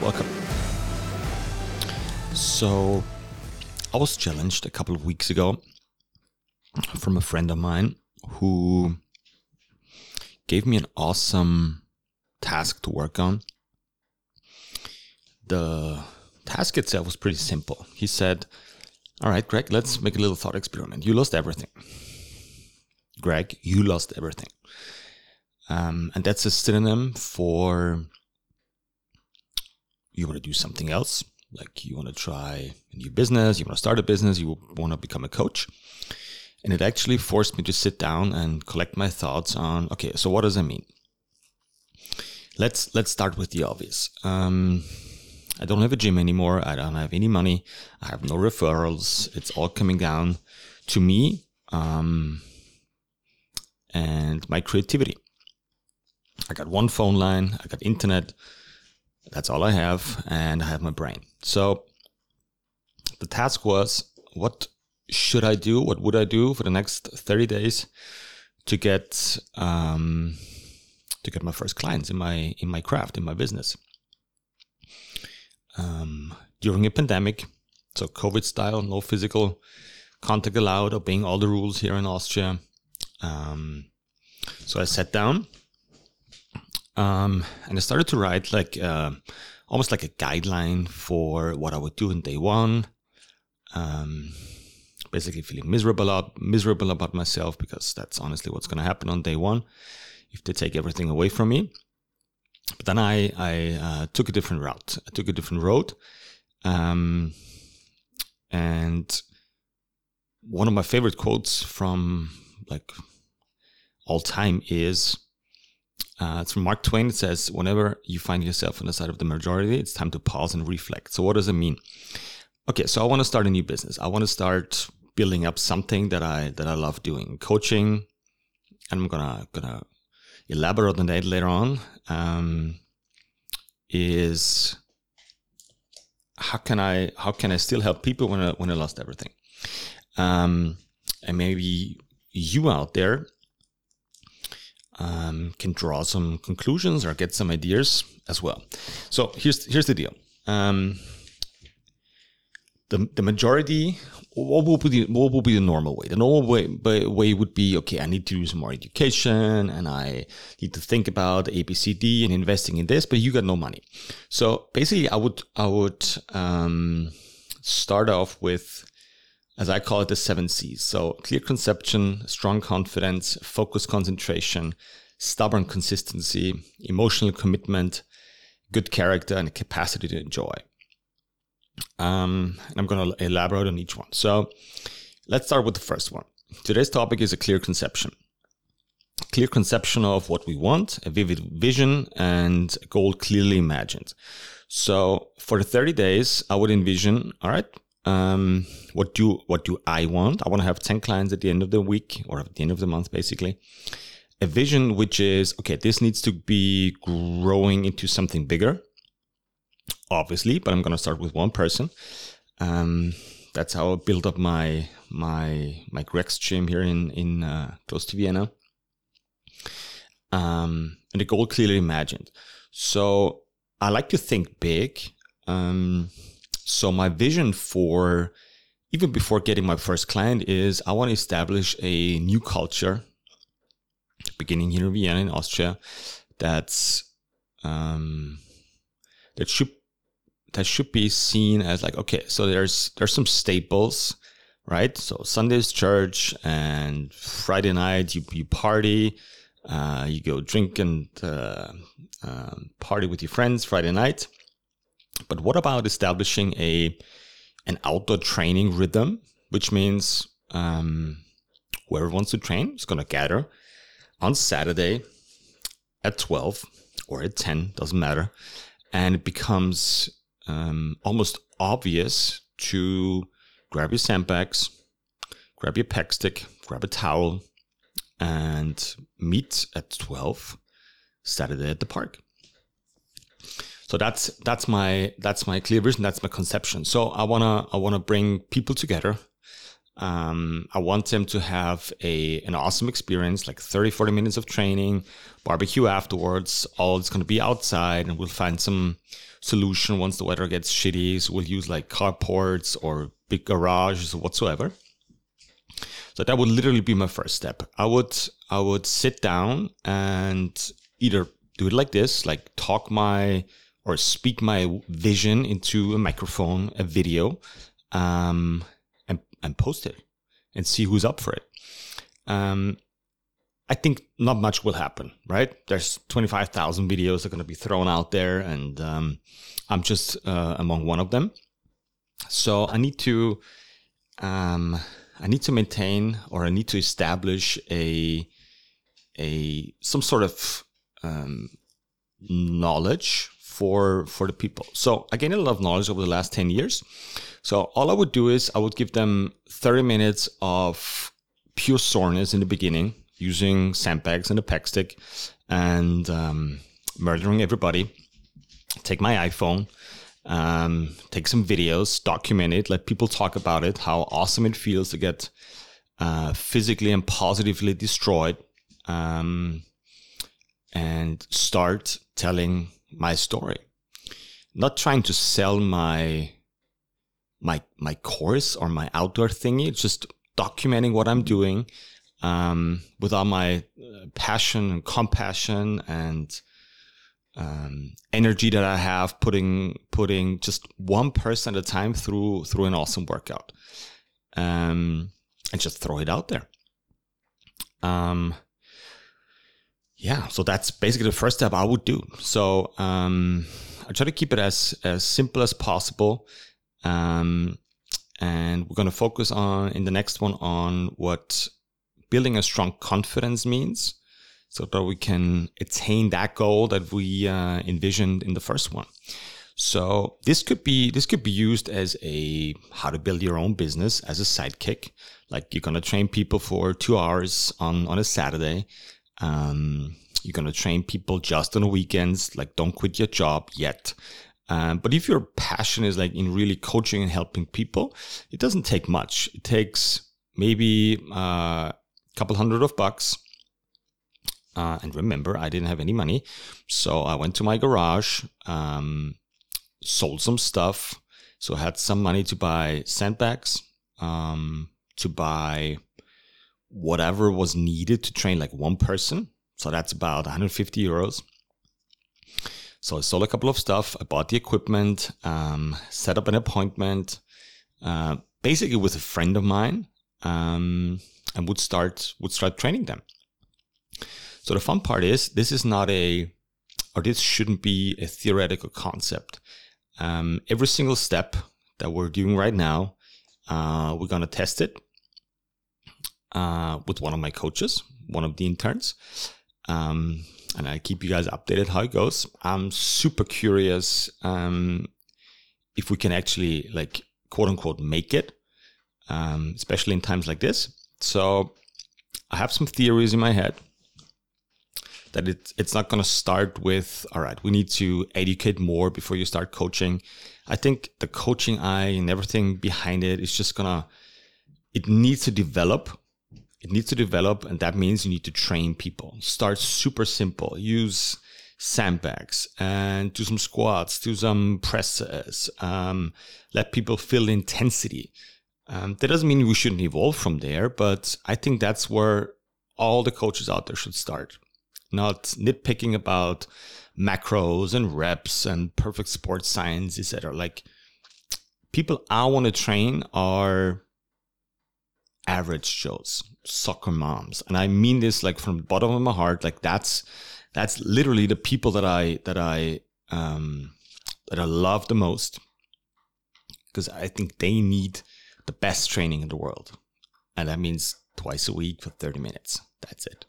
welcome. So, I was challenged a couple of weeks ago from a friend of mine who gave me an awesome task to work on. The task itself was pretty simple. He said, All right, Greg, let's make a little thought experiment. You lost everything. Greg, you lost everything. Um, and that's a synonym for you want to do something else, like you want to try a new business, you want to start a business, you want to become a coach. And it actually forced me to sit down and collect my thoughts on okay, so what does that mean? Let's let's start with the obvious. Um, I don't have a gym anymore. I don't have any money. I have no referrals. It's all coming down to me um, and my creativity. I got one phone line. I got internet. That's all I have, and I have my brain. So the task was what should I do? What would I do for the next 30 days to get um, to get my first clients in my in my craft in my business? Um, during a pandemic, so COVID style, no physical contact allowed, obeying all the rules here in Austria. Um, so I sat down um, and I started to write like uh, almost like a guideline for what I would do in day one. Um, basically, feeling miserable about miserable about myself because that's honestly what's going to happen on day one if they take everything away from me. But then I I uh, took a different route. I took a different road, um, and one of my favorite quotes from like all time is uh, it's from Mark Twain. It says, Whenever you find yourself on the side of the majority, it's time to pause and reflect. So, what does it mean? Okay, so I want to start a new business. I want to start building up something that I that I love doing, coaching. And I'm gonna gonna elaborate on that later on. Um, is how can I how can I still help people when I when I lost everything? Um, and maybe you out there um, can draw some conclusions or get some ideas as well. So here's here's the deal. Um, the the majority, what will be the, what will be the normal way? The normal way way would be okay. I need to do some more education, and I need to think about ABCD and investing in this. But you got no money, so basically, I would I would um, start off with as I call it, the seven C's. So clear conception, strong confidence, focus concentration, stubborn consistency, emotional commitment, good character, and capacity to enjoy. Um, and I'm going to elaborate on each one. So let's start with the first one. Today's topic is a clear conception. Clear conception of what we want, a vivid vision, and a goal clearly imagined. So for the 30 days, I would envision, all right, um, what do what do I want? I want to have 10 clients at the end of the week or at the end of the month, basically. A vision which is okay, this needs to be growing into something bigger, obviously, but I'm gonna start with one person. Um, that's how I built up my my my Greg's gym here in in uh, close to Vienna. Um, and the goal clearly imagined. So I like to think big. Um, so my vision for even before getting my first client is I want to establish a new culture beginning here in Vienna in Austria that's um, that should that should be seen as like okay so there's there's some staples right? So Sunday's church and Friday night you, you party uh, you go drink and uh, um, party with your friends Friday night but what about establishing a an outdoor training rhythm, which means um, whoever wants to train is going to gather on Saturday at 12 or at 10, doesn't matter. And it becomes um, almost obvious to grab your sandbags, grab your pack stick, grab a towel, and meet at 12 Saturday at the park so that's that's my that's my clear vision that's my conception so i want to i want to bring people together Um, I want them to have a an awesome experience, like 30, 40 minutes of training, barbecue afterwards. All it's going to be outside, and we'll find some solution once the weather gets shitty. So we'll use like carports or big garages or whatsoever. So that would literally be my first step. I would I would sit down and either do it like this, like talk my or speak my vision into a microphone, a video, um, and and post it and see who's up for it. Um, I think not much will happen, right? There's 25,000 videos that are going to be thrown out there, and um, I'm just uh, among one of them. So I need to, um, I need to maintain or I need to establish a, a some sort of um, knowledge for for the people. So I gained a lot of knowledge over the last 10 years. So all I would do is I would give them 30 minutes of pure soreness in the beginning using sandbags and a pack stick and um, murdering everybody. Take my iPhone, um, take some videos, document it, let people talk about it, how awesome it feels to get uh, physically and positively destroyed, um, and start telling my story. Not trying to sell my my my course or my outdoor thingy, just documenting what I'm doing um, with all my uh, passion and compassion and um, energy that I have, putting putting just one person at a time through through an awesome workout, um, and just throw it out there. Um, yeah, so that's basically the first step I would do. So um, I try to keep it as as simple as possible. Um, and we're going to focus on in the next one on what building a strong confidence means so that we can attain that goal that we uh, envisioned in the first one so this could be this could be used as a how to build your own business as a sidekick like you're going to train people for two hours on on a saturday um, you're going to train people just on the weekends like don't quit your job yet um, but if your passion is like in really coaching and helping people it doesn't take much it takes maybe uh, couple hundred of bucks. Uh, and remember, I didn't have any money. So I went to my garage, um, sold some stuff. So I had some money to buy sandbags, um, to buy whatever was needed to train like one person. So that's about 150 euros. So I sold a couple of stuff. I bought the equipment, um, set up an appointment, uh, basically with a friend of mine. Um, and would start would start training them. So the fun part is this is not a or this shouldn't be a theoretical concept. Um, every single step that we're doing right now, uh, we're gonna test it uh, with one of my coaches, one of the interns. Um, and I keep you guys updated how it goes. I'm super curious um, if we can actually like quote unquote make it, um, especially in times like this. So I have some theories in my head that it, it's not going to start with, all right, we need to educate more before you start coaching. I think the coaching eye and everything behind it is just going to, it needs to develop. It needs to develop. And that means you need to train people. Start super simple. Use sandbags and do some squats, do some presses, um, let people feel intensity. Um, that doesn't mean we shouldn't evolve from there, but I think that's where all the coaches out there should start. Not nitpicking about macros and reps and perfect sports science, etc. Like people I want to train are average Joes, soccer moms, and I mean this like from the bottom of my heart. Like that's that's literally the people that I that I um, that I love the most because I think they need the best training in the world. And that means twice a week for 30 minutes. That's it.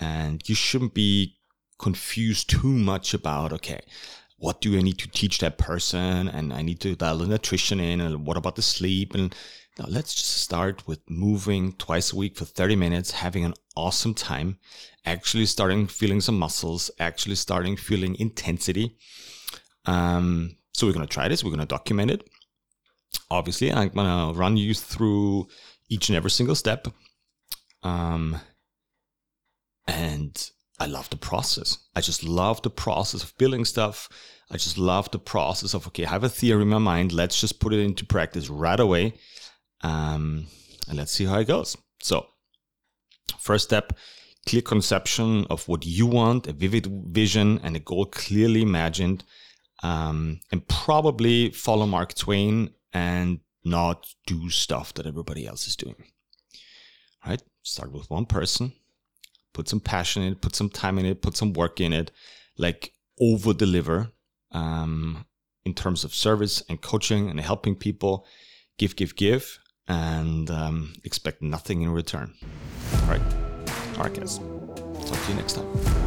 And you shouldn't be confused too much about, okay, what do I need to teach that person? And I need to dial the nutrition in. And what about the sleep? And now let's just start with moving twice a week for 30 minutes, having an awesome time, actually starting feeling some muscles, actually starting feeling intensity. Um, so we're going to try this. We're going to document it obviously i'm gonna run you through each and every single step. Um, and I love the process. I just love the process of building stuff. I just love the process of, okay, I have a theory in my mind. Let's just put it into practice right away. Um, and let's see how it goes. So, first step clear conception of what you want, a vivid vision, and a goal clearly imagined. Um, and probably follow Mark Twain and not do stuff that everybody else is doing. Right? Start with one person, put some passion in it, put some time in it, put some work in it, like over deliver um, in terms of service and coaching and helping people. Give, give, give, and um, expect nothing in return. All right, Marcus. Talk to you next time.